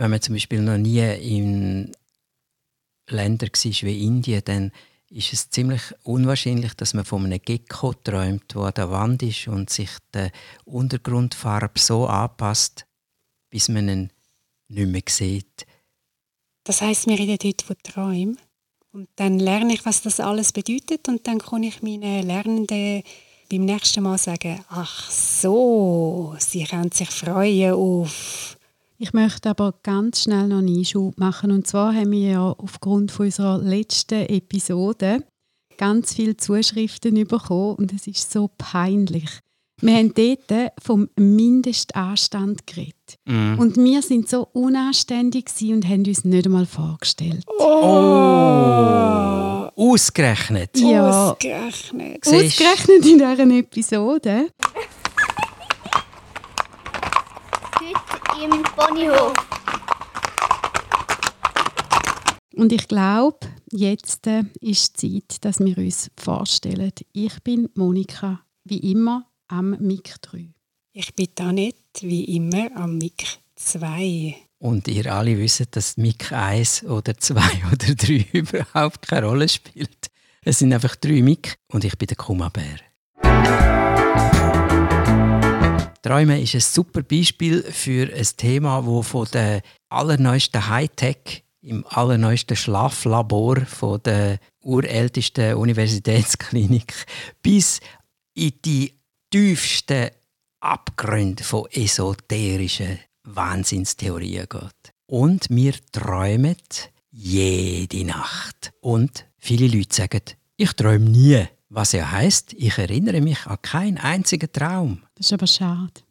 wenn man zum Beispiel noch nie in Ländern war wie Indien, dann ist es ziemlich unwahrscheinlich, dass man von einem Gecko träumt, der an der Wand ist und sich der Untergrundfarbe so anpasst, bis man ihn nicht mehr sieht. Das heißt, wir reden heute von Träumen. Und dann lerne ich, was das alles bedeutet und dann kann ich meinen Lernenden beim nächsten Mal sagen, ach so, sie können sich freuen auf ich möchte aber ganz schnell noch einen Einschub machen. Und zwar haben wir ja aufgrund von unserer letzten Episode ganz viele Zuschriften bekommen und es ist so peinlich. Wir haben dort vom Mindestanstand geredet. Mm. Und wir sind so unanständig und haben uns nicht einmal vorgestellt. Oh! Ausgerechnet? Ja. Ausgerechnet. Ausgerechnet in dieser Episode. Im Ponyhof. Und ich glaube, jetzt äh, ist Zeit, dass wir uns vorstellen. Ich bin Monika, wie immer am MIG 3. Ich bin Annette, wie immer am MIG 2. Und ihr alle wisst, dass MIG 1 oder 2 oder 3 überhaupt keine Rolle spielt. Es sind einfach drei MIG und ich bin der Kumabär. Träumen ist ein super Beispiel für ein Thema, das von der allerneuesten Hightech im allerneuesten Schlaflabor von der urältesten Universitätsklinik bis in die tiefsten Abgründe von esoterischen Wahnsinnstheorien geht. Und wir träumen jede Nacht. Und viele Leute sagen, ich träume nie. Was ja heißt, ich erinnere mich an keinen einzigen Traum. Das ist aber schade.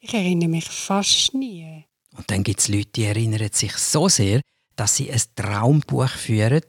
Ich erinnere mich fast nie. Und dann gibt es Leute, die erinnern sich so sehr, dass sie ein Traumbuch führen,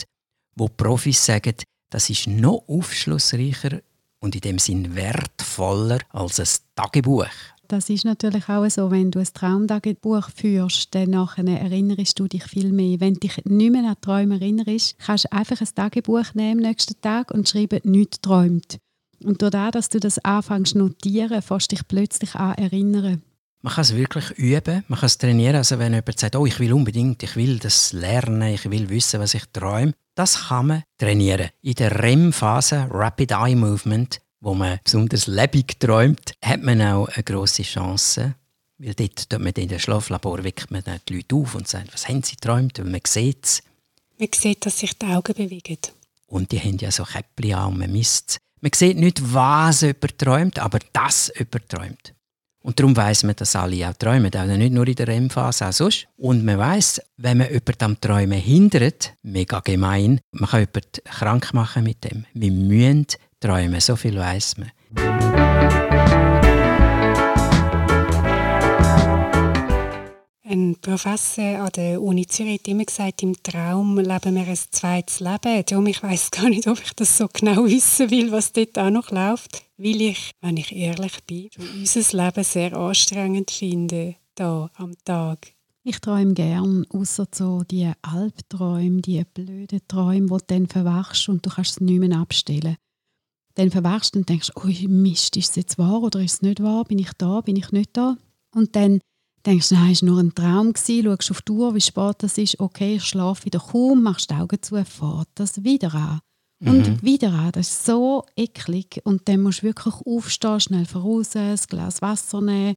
wo Profis sagen, das ist noch aufschlussreicher und in dem Sinn wertvoller als ein Tagebuch. Das ist natürlich auch so, wenn du ein Traumtagebuch führst, dann erinnerst du dich viel mehr. Wenn du dich nicht mehr an Träume erinnerst, kannst du einfach ein Tagebuch nehmen am nächsten Tag und schreiben, nichts träumt. Und dadurch, dass du das anfängst zu notieren, fängst du dich plötzlich an erinnern. Man kann es wirklich üben, man kann es trainieren. Also wenn jemand sagt, oh, ich will unbedingt, ich will das lernen, ich will wissen, was ich träume, das kann man trainieren. In der REM-Phase, Rapid Eye Movement, wo man besonders lebendig träumt, hat man auch eine grosse Chance. Weil dort tut man in dem Schlaflabor weckt man die Leute auf und sagt, was haben sie geträumt? Weil man sieht es. Man sieht, dass sich die Augen bewegen. Und die haben ja so Käppchen an und man misst Man sieht nicht, was jemand träumt, aber dass jemand träumt. Und darum weiss man, dass alle auch träumen, also nicht nur in der REM-Phase, auch sonst. Und man weiss, wenn man jemanden am Träumen hindert, mega gemein, man kann jemanden krank machen mit dem. Wir müssen träumen, so viel weiss man. Ein Professor an der Uni Zürich hat immer gesagt, im Traum leben wir ein zweites Leben. Darum ich weiß gar nicht, ob ich das so genau wissen will, was dort auch noch läuft. Weil ich, wenn ich ehrlich bin, unser Leben sehr anstrengend finde, da am Tag. Ich träume gern, außer so die Albträume, die blöden Träume, die du dann verwachst und du kannst es nicht mehr abstellen dann verwachst und denkst, oh Mist, ist es jetzt wahr oder ist es nicht wahr? Bin ich da, bin ich nicht da? Und dann denkst du, nein, es war nur ein Traum, gewesen, schaust auf die Uhr, wie spät das ist, okay, ich schlafe wieder kaum, machst die Augen zu, fährt das wieder an. Und mhm. wieder an, das ist so eklig. Und dann musst du wirklich aufstehen, schnell voraus, ein Glas Wasser nehmen,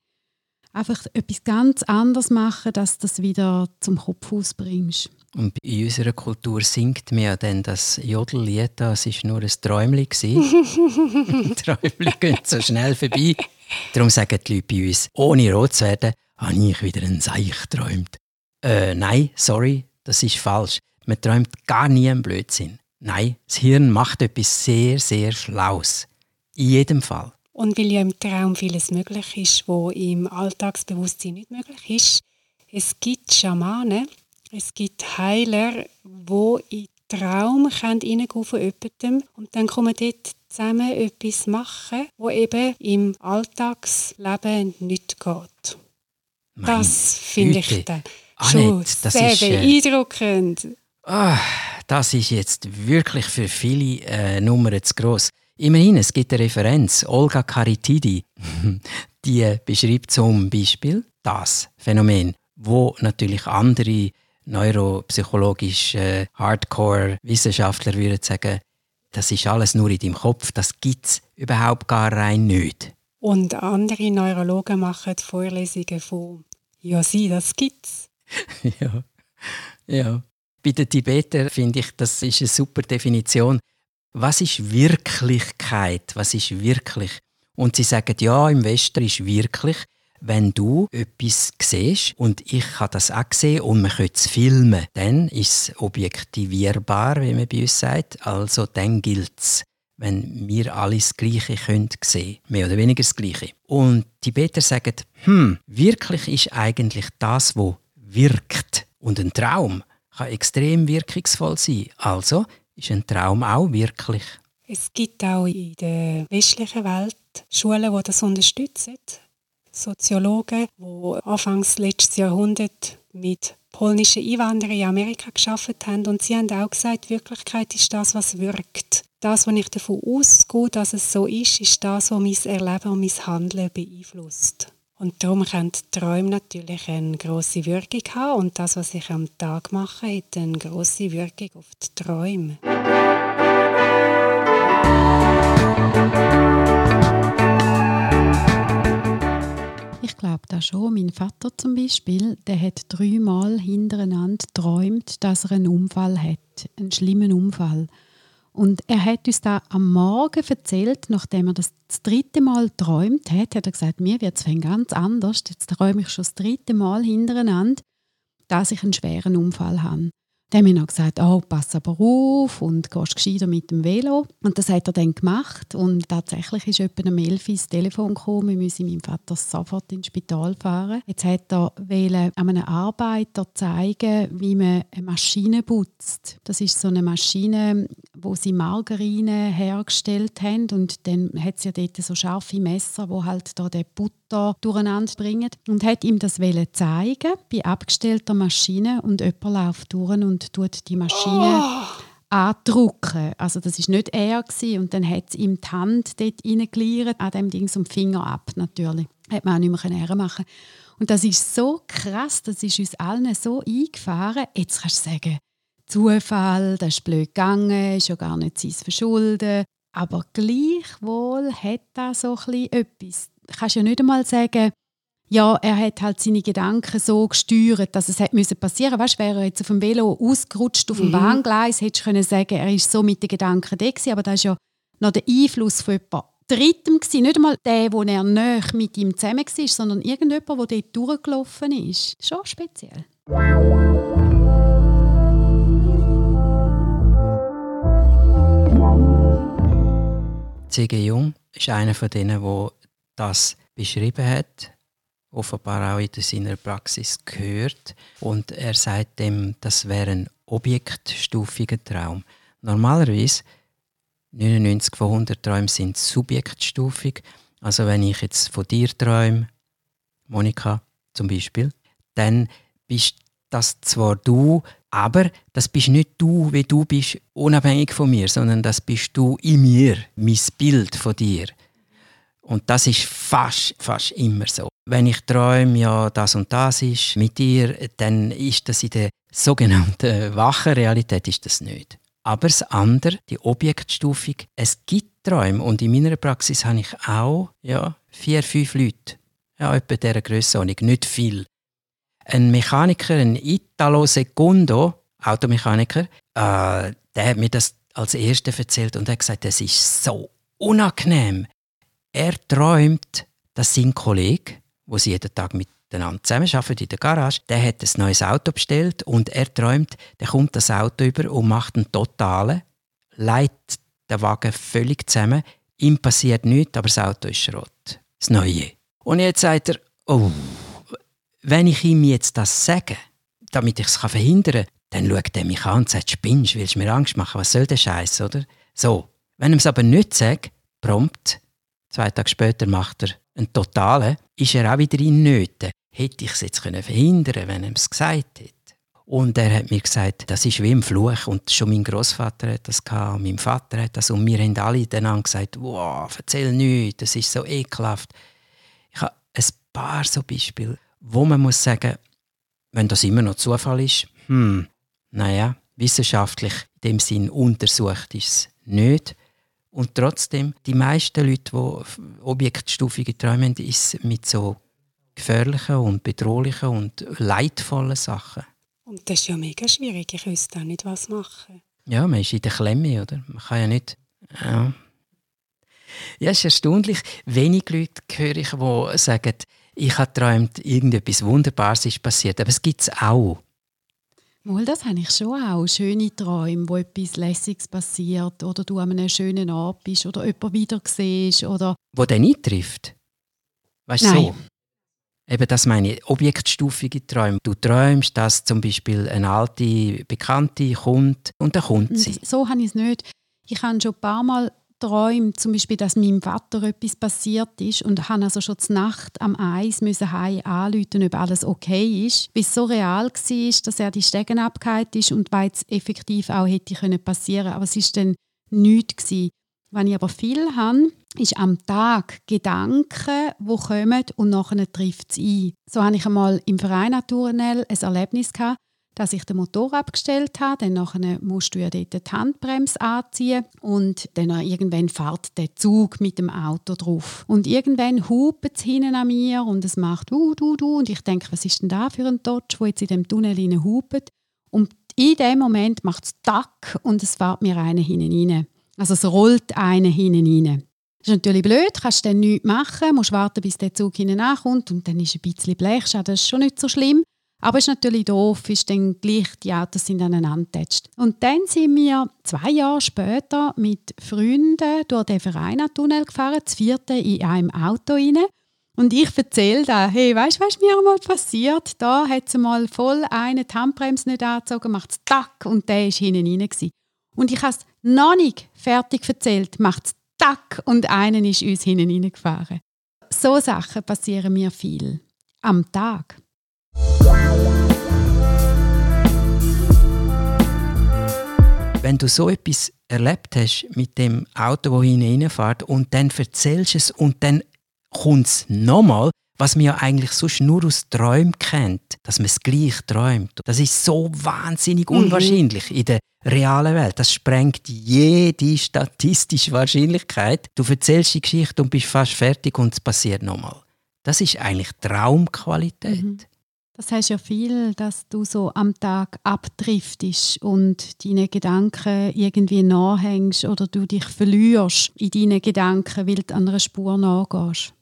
einfach etwas ganz anderes machen, dass du das wieder zum Kopf ausbringst. Und in unserer Kultur singt man ja dann das Jodellied, das war nur ein Träumchen. Träumchen gehen so schnell vorbei. Darum sagen die Leute bei uns, ohne rot zu werden, habe ich wieder einen Seich geträumt. Äh, nein, sorry, das ist falsch. Man träumt gar nie einen Blödsinn. Nein, das Hirn macht etwas sehr, sehr Schlaues. In jedem Fall. Und weil ja im Traum vieles möglich ist, wo im Alltagsbewusstsein nicht möglich ist, es gibt Schamanen, es gibt Heiler, die in den Traum reingehen von jemandem und dann kommen dort zusammen etwas machen, wo eben im Alltagsleben nicht geht. Mein das finde ich dann schon Annette, sehr ist, äh, beeindruckend. Oh, das ist jetzt wirklich für viele äh, Nummern zu gross. Immerhin, es gibt eine Referenz. Olga Caritidi, die beschreibt zum Beispiel das Phänomen wo natürlich andere neuropsychologische Hardcore-Wissenschaftler würden sagen, das ist alles nur in deinem Kopf, das gibt es überhaupt gar rein nicht. Und andere Neurologen machen Vorlesungen von «Ja, sie, das gibt's». ja, ja. Bei den Tibetern finde ich, das ist eine super Definition. Was ist Wirklichkeit? Was ist wirklich? Und sie sagen, ja, im Westen ist wirklich, wenn du etwas siehst und ich habe das auch gesehen und man könnte es filmen, dann ist es objektivierbar, wie man bei uns sagt. Also dann gilt es, wenn wir alles das Gleiche können sehen mehr oder weniger das Gleiche. Und die Tibeter sagen, hm, wirklich ist eigentlich das, was wirkt. Und ein Traum kann extrem wirkungsvoll sein. Also ist ein Traum auch wirklich. Es gibt auch in der westlichen Welt Schulen, die das unterstützen. Soziologen, die anfangs letztes Jahrhundert mit polnischen Einwanderern in Amerika geschafft haben. Und sie haben auch gesagt, Wirklichkeit ist das, was wirkt. Das, was ich davon ausgehe, dass es so ist, ist das, was mein Erleben und mein Handeln beeinflusst. Und darum können Träume natürlich eine grosse Wirkung haben und das, was ich am Tag mache, hat eine grosse Wirkung auf die Träume. Ich glaube das schon. Mein Vater zum Beispiel, der hat dreimal hintereinander geträumt, dass er einen Unfall hat, einen schlimmen Unfall. Und er hat uns da am Morgen erzählt, nachdem er das, das dritte Mal träumt hat, hat er gesagt, mir wird es ganz anders. Jetzt träume ich schon das dritte Mal hintereinander, dass ich einen schweren Unfall habe. Dann haben wir noch gesagt, oh, pass aber auf und gehst gescheiter mit dem Velo. Und das hat er dann gemacht. Und tatsächlich ist jemand am 11 ins Telefon gekommen, wir müssen meinem Vater sofort ins Spital fahren. Jetzt hat er wollen, einem Arbeiter zeigen, wie man eine Maschine putzt. Das ist so eine Maschine, wo sie Margarine hergestellt haben. Und dann hat sie ja dort so scharfe Messer, wo halt da den Butter durcheinander bringen. Und hat ihm das zeigen bei abgestellter Maschine. Und jemand läuft durch und tut die Maschine oh. andrucken. Also das ist nicht er gewesen. und dann hat es ihm die Hand dort reingeleiert, an dem Ding um Finger ab natürlich. Hat man auch nicht mehr machen Und das ist so krass, das ist uns allen so eingefahren. Jetzt kannst du sagen, Zufall, das ist blöd gegangen, ist ja gar nicht sein Verschulden. Aber gleichwohl hat da so etwas. Du kannst ja nicht einmal sagen, ja, er hat halt seine Gedanken so gesteuert, dass es hätte müssen passieren. Weißt, wäre er jetzt auf dem Velo ausgerutscht auf dem mhm. Bahngleis, hättest du können sagen, er ist so mit den Gedanken da gewesen, aber das ist ja noch der Einfluss von jemand Drittem gewesen. Nicht einmal der, wo er näher mit ihm zusammen war, sondern irgendjemand, der dort durchgelaufen ist. Schon speziell. C.G. Jung ist einer von denen, der das beschrieben hat offenbar auch in seiner Praxis gehört. Und er sagt dem, das wäre ein objektstufiger Traum. Normalerweise 99 von 100 Träumen sind subjektstufig. Also wenn ich jetzt von dir träume, Monika zum Beispiel, dann bist das zwar du, aber das bist nicht du, wie du bist, unabhängig von mir, sondern das bist du in mir, mein Bild von dir. Und das ist fast, fast immer so. Wenn ich träume, ja, das und das ist mit dir, dann ist das in der sogenannten wachen Realität ist das nicht. Aber das andere, die Objektstufung, es gibt Träume und in meiner Praxis habe ich auch ja, vier, fünf Leute. Ja, etwa dieser Grössenordnung, nicht viel. Ein Mechaniker, ein Italo Secondo, Automechaniker, äh, der hat mir das als Erster erzählt und hat gesagt, das ist so unangenehm. Er träumt, dass sein Kollege, wo sie jeden Tag miteinander zusammenarbeiten in der Garage, der hat ein neues Auto bestellt und er träumt, der kommt das Auto über und macht einen totalen, leitet den Wagen völlig zusammen, ihm passiert nichts, aber das Auto ist Schrott. Das Neue. Und jetzt sagt er, oh, wenn ich ihm jetzt das sage, damit ich es verhindern kann, dann schaut er mich an und sagt, spinnst, willst du mir Angst machen, was soll der Scheiß, oder? So, wenn er es aber nicht sagt, prompt Zwei Tage später macht er einen Totalen. Ist er auch wieder in Nöten. Hätte ich es jetzt können verhindern wenn er es gesagt hätte. Und er hat mir gesagt, das ist wie im Fluch. Und schon mein Großvater hat das gehabt, mein Vater hat das. Und wir haben alle dann gesagt, wow, erzähl nichts, das ist so ekelhaft. Ich habe ein paar so Beispiele, wo man muss sagen, wenn das immer noch Zufall ist, hm, naja, wissenschaftlich in dem Sinn untersucht ist es nicht. Und trotzdem, die meisten Leute, die objektstufige Träume haben, ist mit so gefährlichen und bedrohlichen und leidvollen Sachen. Und das ist ja mega schwierig. Ich wüsste auch nicht, was machen. Ja, man ist in der Klemme, oder? Man kann ja nicht... Ja, ja es ist erstaunlich. Wenig Leute höre ich, die sagen, ich habe geträumt, irgendetwas Wunderbares ist passiert. Aber es gibt es auch. Mal, das habe ich schon auch. Schöne Träume, wo etwas Lässiges passiert oder du an einem schönen Ort bist oder jemanden wieder siehst. Oder wo der eintrifft? Weißt du so? Eben das meine objektstufige Träume. Du träumst, dass zum Beispiel eine alte Bekannte kommt und dann kommt sie. So habe ich es nicht. Ich habe schon ein paar Mal geträumt, zum Beispiel, dass meinem Vater etwas passiert ist und habe also schon zur Nacht am Eis müssen heim anrufen, ob alles okay ist, bis so real war, dass er die Stegen abgehakt ist und weil es effektiv auch hätte können passieren aber es war dann nichts gewesen. Wenn ich aber viel habe, ist am Tag Gedanken, die kommen und nachher trifft es ein. So hatte ich einmal im Verein Naturell ein Erlebnis gehabt, dass ich den Motor abgestellt habe. Dann nachher musst du ja dort die Handbremse anziehen und dann irgendwann fährt der Zug mit dem Auto drauf. Und irgendwann hupt es hinten an mir und es macht du, du, du und ich denke, was ist denn da für ein Dodge, wo jetzt in dem Tunnel hupt? Und in dem Moment macht es Tack und es fährt mir einer hinten rein. Also es rollt einer hinten rein. Das ist natürlich blöd, kannst dann nichts machen, musst warten, bis der Zug hinten ankommt und dann ist ein bisschen Blech, das ist schon nicht so schlimm. Aber es ist natürlich doof, ist dann gleich, die Autos sind aneinander getatscht. Und dann sind wir zwei Jahre später mit Freunden durch den Verein-Tunnel gefahren, das vierte in einem Auto rein. Und ich erzähle da, hey, weißt du, was mir einmal passiert? Da hat sie mal voll eine Handbremse nicht angezogen, macht es tack und der ist hinten rein. Gewesen. Und ich habe es noch nicht fertig erzählt, macht es tack und einer ist uns hinten reingefahren. So Sachen passieren mir viel. Am Tag. Wenn du so etwas erlebt hast mit dem Auto, das hineinfährt und dann erzählst es und dann kommt es nochmal, was man ja eigentlich sonst nur aus Träumen kennt, dass man es gleich träumt. Das ist so wahnsinnig mhm. unwahrscheinlich mhm. in der realen Welt. Das sprengt jede statistische Wahrscheinlichkeit. Du erzählst die Geschichte und bist fast fertig und es passiert nochmal. Das ist eigentlich Traumqualität. Mhm. Das heißt ja viel, dass du so am Tag abdriftest und deine Gedanken irgendwie nachhängst oder du dich verlierst in deinen Gedanken, weil du an einer Spur nachgehst.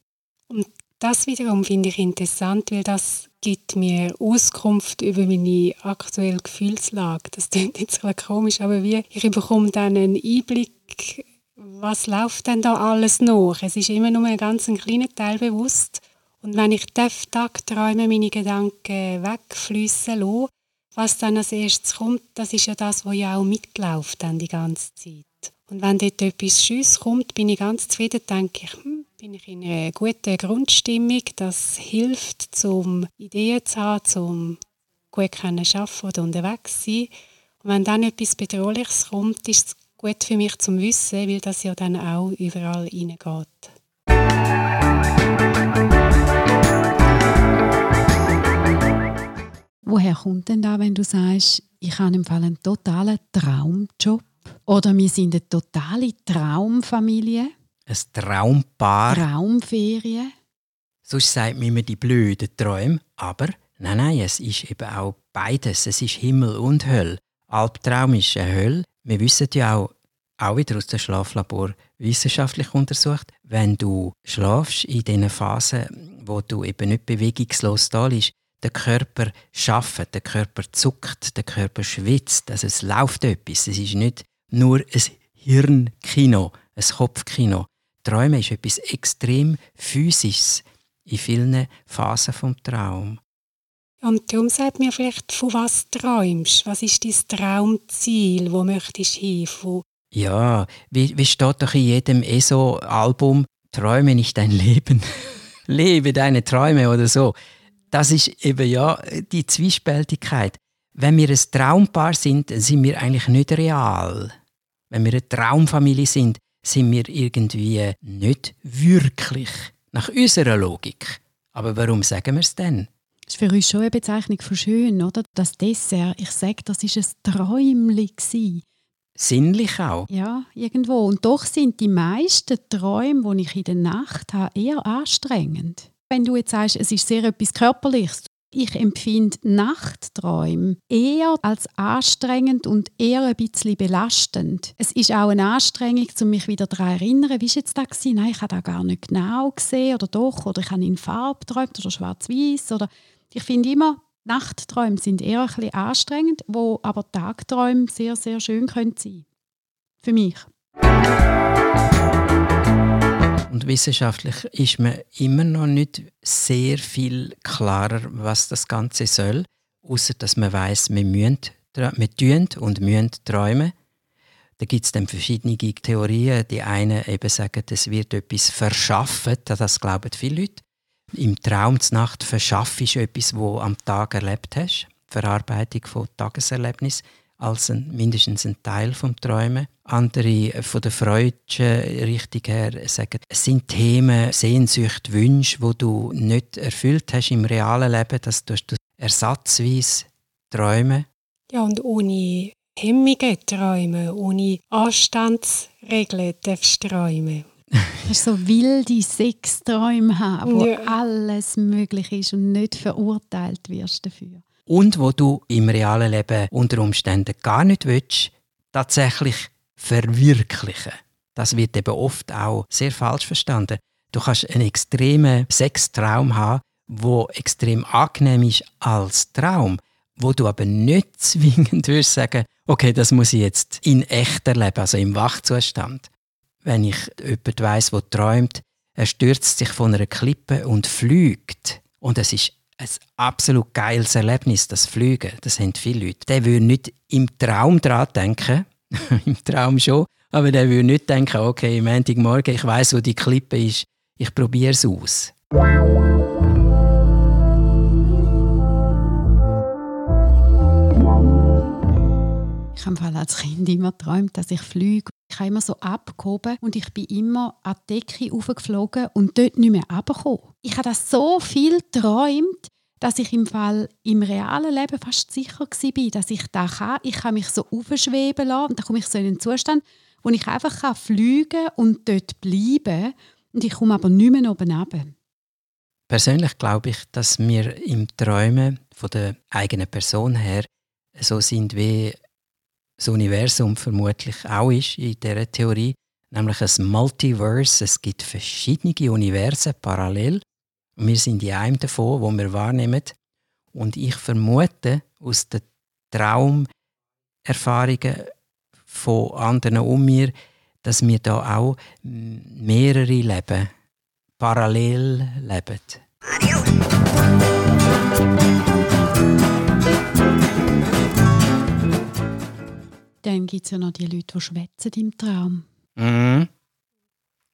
Und das wiederum finde ich interessant, weil das gibt mir Auskunft über meine aktuelle Gefühlslage. Das klingt jetzt ein komisch, aber wie, ich bekomme dann einen Einblick, was läuft denn da alles noch. Es ist immer nur ein ganz kleiner Teil bewusst und wenn ich Tag träume, meine Gedanken wegfließen lasse, was dann als erstes kommt, das ist ja das, was ja auch mitläuft dann die ganze Zeit. Und wenn dort etwas Schönes kommt, bin ich ganz zufrieden, denke ich, hm, bin ich in einer guten Grundstimmung. Das hilft, zum Ideen zu haben, zum gut können arbeiten oder unterwegs sein. Und wenn dann etwas Bedrohliches kommt, ist es gut für mich zum Wissen, weil das ja dann auch überall reingeht. Woher kommt denn da, wenn du sagst, ich habe im Fall einen totalen Traumjob? Oder wir sind eine totale Traumfamilie? Ein Traumpaar? Traumferien? Sonst sagt man immer die blöden Träume, aber nein, nein, es ist eben auch beides. Es ist Himmel und Hölle. Albtraum ist eine Hölle. Wir wissen ja auch, auch wieder aus dem Schlaflabor wissenschaftlich untersucht, wenn du schlafst in diesen Phasen, wo du eben nicht bewegungslos da bist, der Körper schafft, der Körper zuckt, der Körper schwitzt. Also es läuft etwas. Es ist nicht nur ein Hirnkino, ein Kopfkino. Träumen ist etwas extrem Physisches in vielen Phasen vom Traum. Und darum sagt mir vielleicht, von was träumst? Was ist dein Traumziel? Wo möchtest du hin? Wo ja, wie, wie steht doch in jedem ESO-Album, träume nicht dein Leben, lebe deine Träume oder so das ist eben ja die Zwiespältigkeit. Wenn wir ein Traumpaar sind, sind wir eigentlich nicht real. Wenn wir eine Traumfamilie sind, sind wir irgendwie nicht wirklich. Nach unserer Logik. Aber warum sagen wir es denn? Das ist für uns schon eine Bezeichnung von schön, oder? Das Dessert, ich sage, das ist ein Träumchen. Sinnlich auch. Ja, irgendwo. Und doch sind die meisten Träume, die ich in der Nacht habe, eher anstrengend. Wenn du jetzt sagst, es ist sehr etwas Körperliches, ich empfinde Nachtträume eher als anstrengend und eher ein bisschen belastend. Es ist auch eine Anstrengung, um mich wieder daran zu erinnern, wie war jetzt das? Nein, ich habe das gar nicht genau gesehen oder doch, oder ich habe in Farbe geträumt oder schwarz-weiß. Ich finde immer, Nachtträume sind eher ein bisschen anstrengend, wo aber Tagträume sehr, sehr schön können sein Für mich. Und wissenschaftlich ist man immer noch nicht sehr viel klarer, was das Ganze soll, außer dass man weiß, wir müssen, wir tun und müssen träumen. Da gibt es dann verschiedene Theorien. Die einen eben sagen, es wird etwas verschaffen, das glauben viele Leute. Im Traum zur Nacht verschaffst du etwas, wo am Tag erlebt hast. Verarbeitung von Tageserlebnis als ein, mindestens ein Teil vom Träumen. Andere von der freudischen Richtung her sagen, es sind Themen, Sehnsucht, Wünsche, wo du nicht erfüllt hast im realen Leben, das tust du ersatzweise träumen. Ja, und ohne Hemmungen träumen, ohne Anstandsregeln darfst du träumen. Hast so wilde Sexträume haben, wo ja. alles möglich ist und nicht verurteilt wirst dafür und wo du im realen Leben unter Umständen gar nicht willst, tatsächlich verwirklichen. Das wird eben oft auch sehr falsch verstanden. Du kannst einen extremen Sextraum haben, wo extrem angenehm ist als Traum, wo du aber nicht zwingend würdest sagen, okay, das muss ich jetzt in echt erleben, also im Wachzustand. Wenn ich jemand weiss, der träumt, er stürzt sich von einer Klippe und fliegt und es ist ein absolut geiles Erlebnis, das Fliegen. Das haben viele Leute. Der würde nicht im Traum daran denken, im Traum schon, aber der würde nicht denken, okay, am Montagmorgen, ich weiß, wo die Klippe ist, ich probiere es aus. Ich habe als Kind immer geträumt, dass ich fliege. Ich habe immer so abgehoben und ich bin immer an die Decke aufgeflogen und dort nicht mehr runtergekommen. Ich habe das so viel geträumt, dass ich im Fall im realen Leben fast sicher war, dass ich das kann. Ich kann mich so aufschweben lassen und dann komme ich so in einen Zustand, wo ich einfach fliegen kann und dort bleiben und ich komme aber nicht mehr oben runter. Persönlich glaube ich, dass wir im Träumen von der eigenen Person her so sind, wie das Universum vermutlich auch ist in dieser Theorie, nämlich ein Multiverse. Es gibt verschiedene Universen parallel und wir sind in einem davon, wo wir wahrnehmen. Und ich vermute aus den Traumerfahrungen von anderen um mir, dass wir da auch mehrere Leben parallel leben. Dann gibt es ja noch die Leute, die schwätzen im Traum. Mhm.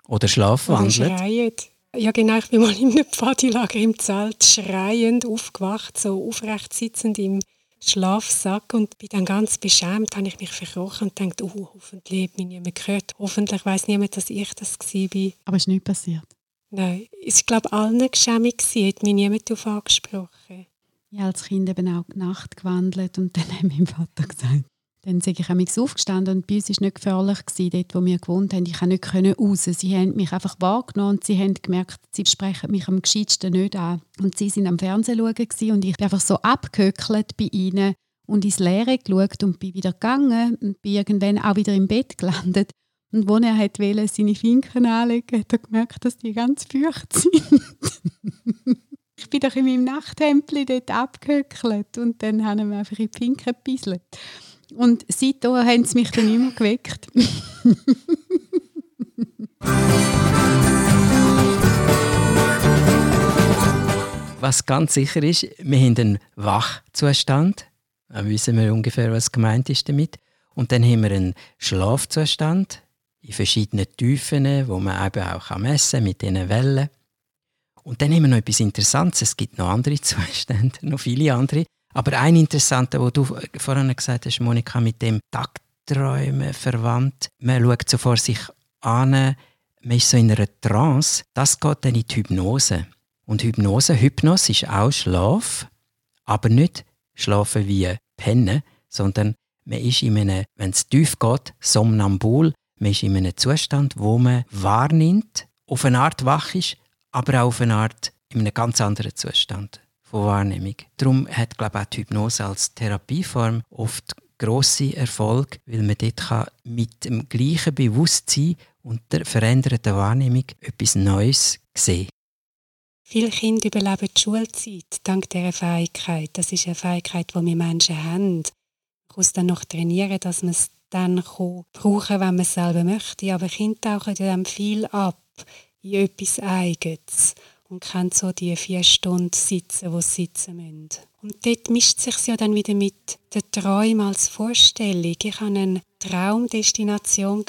Oder schlafwandeln. Oder schreien. Ja genau, ich bin mal in einem Pfadilager im Zelt schreiend aufgewacht, so aufrecht sitzend im Schlafsack und bin dann ganz beschämt, habe ich mich verkrochen und dachte, oh, hoffentlich hat mich niemand gehört, hoffentlich weiß niemand, dass ich das war. Aber es ist nicht passiert? Nein, es war glaube allen geschämig, hat mich niemand darauf angesprochen. Ich habe als Kind eben auch die Nacht gewandelt und dann hat mein Vater gesagt, dann bin ich mich aufgestanden und bei uns war es nicht gefährlich, gewesen, dort wo wir gewohnt haben. Ich konnte nicht raus. Sie haben mich einfach wahrgenommen und sie haben gemerkt, sie sprechen mich am gescheitsten nicht an. Und sie waren am Fernsehen schauen und ich bin einfach so abgehöckelt bei ihnen und ins Leere geschaut und bin wieder gegangen und bin irgendwann auch wieder im Bett gelandet. Und als er wollte, seine Finken anlegen, hat er gemerkt, dass die ganz feucht sind. ich bin doch in meinem Nachthemdli dort abgehöckelt und dann haben wir einfach in die Finken gebisselt. Und seitdem haben sie mich dann immer geweckt. was ganz sicher ist, wir haben einen Wachzustand. Dann wissen wir ungefähr, was gemeint ist damit. Und dann haben wir einen Schlafzustand in verschiedenen Tiefen, wo man eben auch messen kann mit diesen Wellen. Und dann haben wir noch etwas Interessantes. Es gibt noch andere Zustände, noch viele andere. Aber ein interessanter, wo du vorhin gesagt hast, Monika, mit dem Tagträumen verwandt. Man schaut so vor sich an, man ist so in einer Trance. Das geht dann in die Hypnose. Und Hypnose, Hypnos ist auch Schlaf, aber nicht schlafen wie Pennen, sondern man ist in einem, wenn es tief geht, somnambul, man ist in einem Zustand, wo man wahrnimmt, auf eine Art wach ist, aber auch auf eine Art in einem ganz anderen Zustand von Wahrnehmung. Darum hat glaube ich, auch die Hypnose als Therapieform oft grosse Erfolg, weil man dort kann mit dem gleichen Bewusstsein und der veränderten Wahrnehmung etwas Neues sehen. Viele Kinder überleben die Schulzeit dank dieser Fähigkeit. Das ist eine Fähigkeit, die wir Menschen haben. Man muss dann noch trainieren, dass man es dann brauchen kann, wenn man es selber möchte. Aber Kinder tauchen dann viel ab in etwas Eigenes und können so die vier Stunden sitzen, wo sie sitzen müssen. Und dort mischt sich ja dann wieder mit den Träumen als Vorstellung. Ich hatte eine Traumdestination.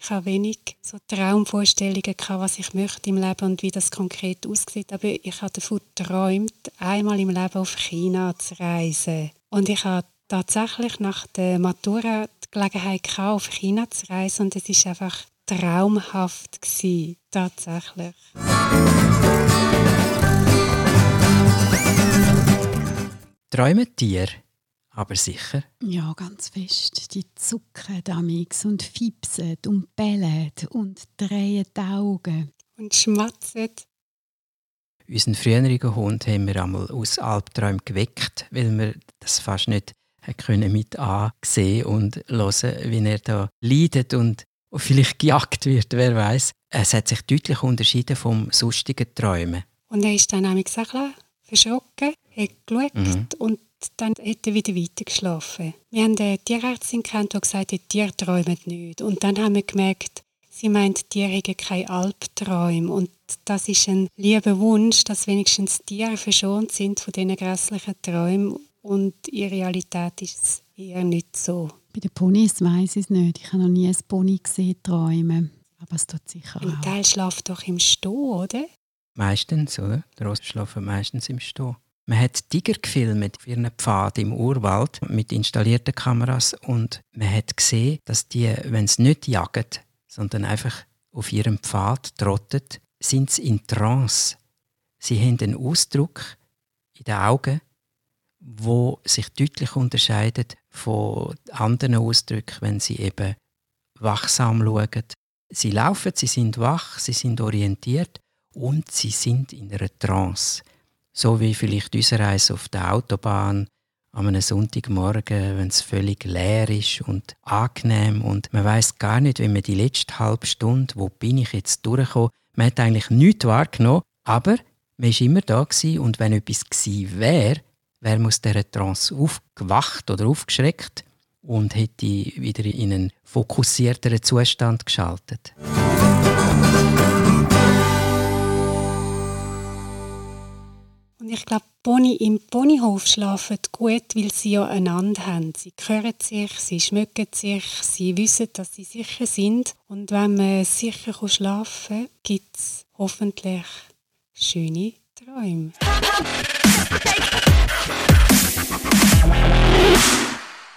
Ich habe wenig so Traumvorstellungen was ich möchte im Leben und wie das konkret aussieht. Aber ich habe davon geträumt, einmal im Leben auf China zu reisen. Und ich habe tatsächlich nach der Matura die Gelegenheit auf China zu reisen und es ist einfach traumhaft gewesen, tatsächlich. Träumen Tiere? Aber sicher? Ja, ganz fest. Die zucken damals und fipsen und bellen und drehen die Augen. Und schmatzen. Unseren früheren Hund haben wir einmal aus Albträumen geweckt, weil wir das fast nicht können mit ansehen und hören, wie er da leidet und vielleicht gejagt wird, wer weiß. Es hat sich deutlich unterschieden vom sonstigen Träumen. Und er ist dann auch gesagt, verschrocken, hat geschaut mhm. und dann hat er wieder weiter geschlafen. Wir haben eine Tierärztin kennt, die gesagt hat, Tiere träumen nicht. Und dann haben wir gemerkt, sie meint, Tiere haben keine Albträume. Und das ist ein lieber Wunsch, dass wenigstens Tiere verschont sind von diesen grässlichen Träumen. Und in Realität ist es eher nicht so. Bei den Ponys weiß ich es nicht. Ich habe noch nie ein Pony gesehen träumen. Aber es tut sicher Ein Teil schläft doch im Stehen, oder? Meistens, oder? Die Rosen schlafen meistens im Stehen. Man hat Tiger gefilmt auf ihren Pfad im Urwald mit installierten Kameras und man hat gesehen, dass die, wenn sie nicht jagen, sondern einfach auf ihrem Pfad trotten, sind sie in Trance. Sie haben einen Ausdruck in den Augen, wo sich deutlich unterscheidet von anderen Ausdrücken, wenn sie eben wachsam schauen. Sie laufen, sie sind wach, sie sind orientiert und sie sind in einer Trance. So wie vielleicht unsere Reise auf der Autobahn an einem Sonntagmorgen, wenn es völlig leer ist und angenehm und man weiß gar nicht, wie man die letzte halbe Stunde, wo bin ich jetzt durchgekommen, man hat eigentlich nichts wahrgenommen, aber man war immer da gewesen und wenn etwas gewesen wäre, wäre man aus dieser Trance aufgewacht oder aufgeschreckt und hätte wieder in einen fokussierteren Zustand geschaltet. Ich glaube, Pony im Ponyhof schlafen gut, weil sie ja einander haben. Sie hören sich, sie schmücken sich, sie wissen, dass sie sicher sind. Und wenn man sicher schlafen kann, gibt es hoffentlich schöne Träume.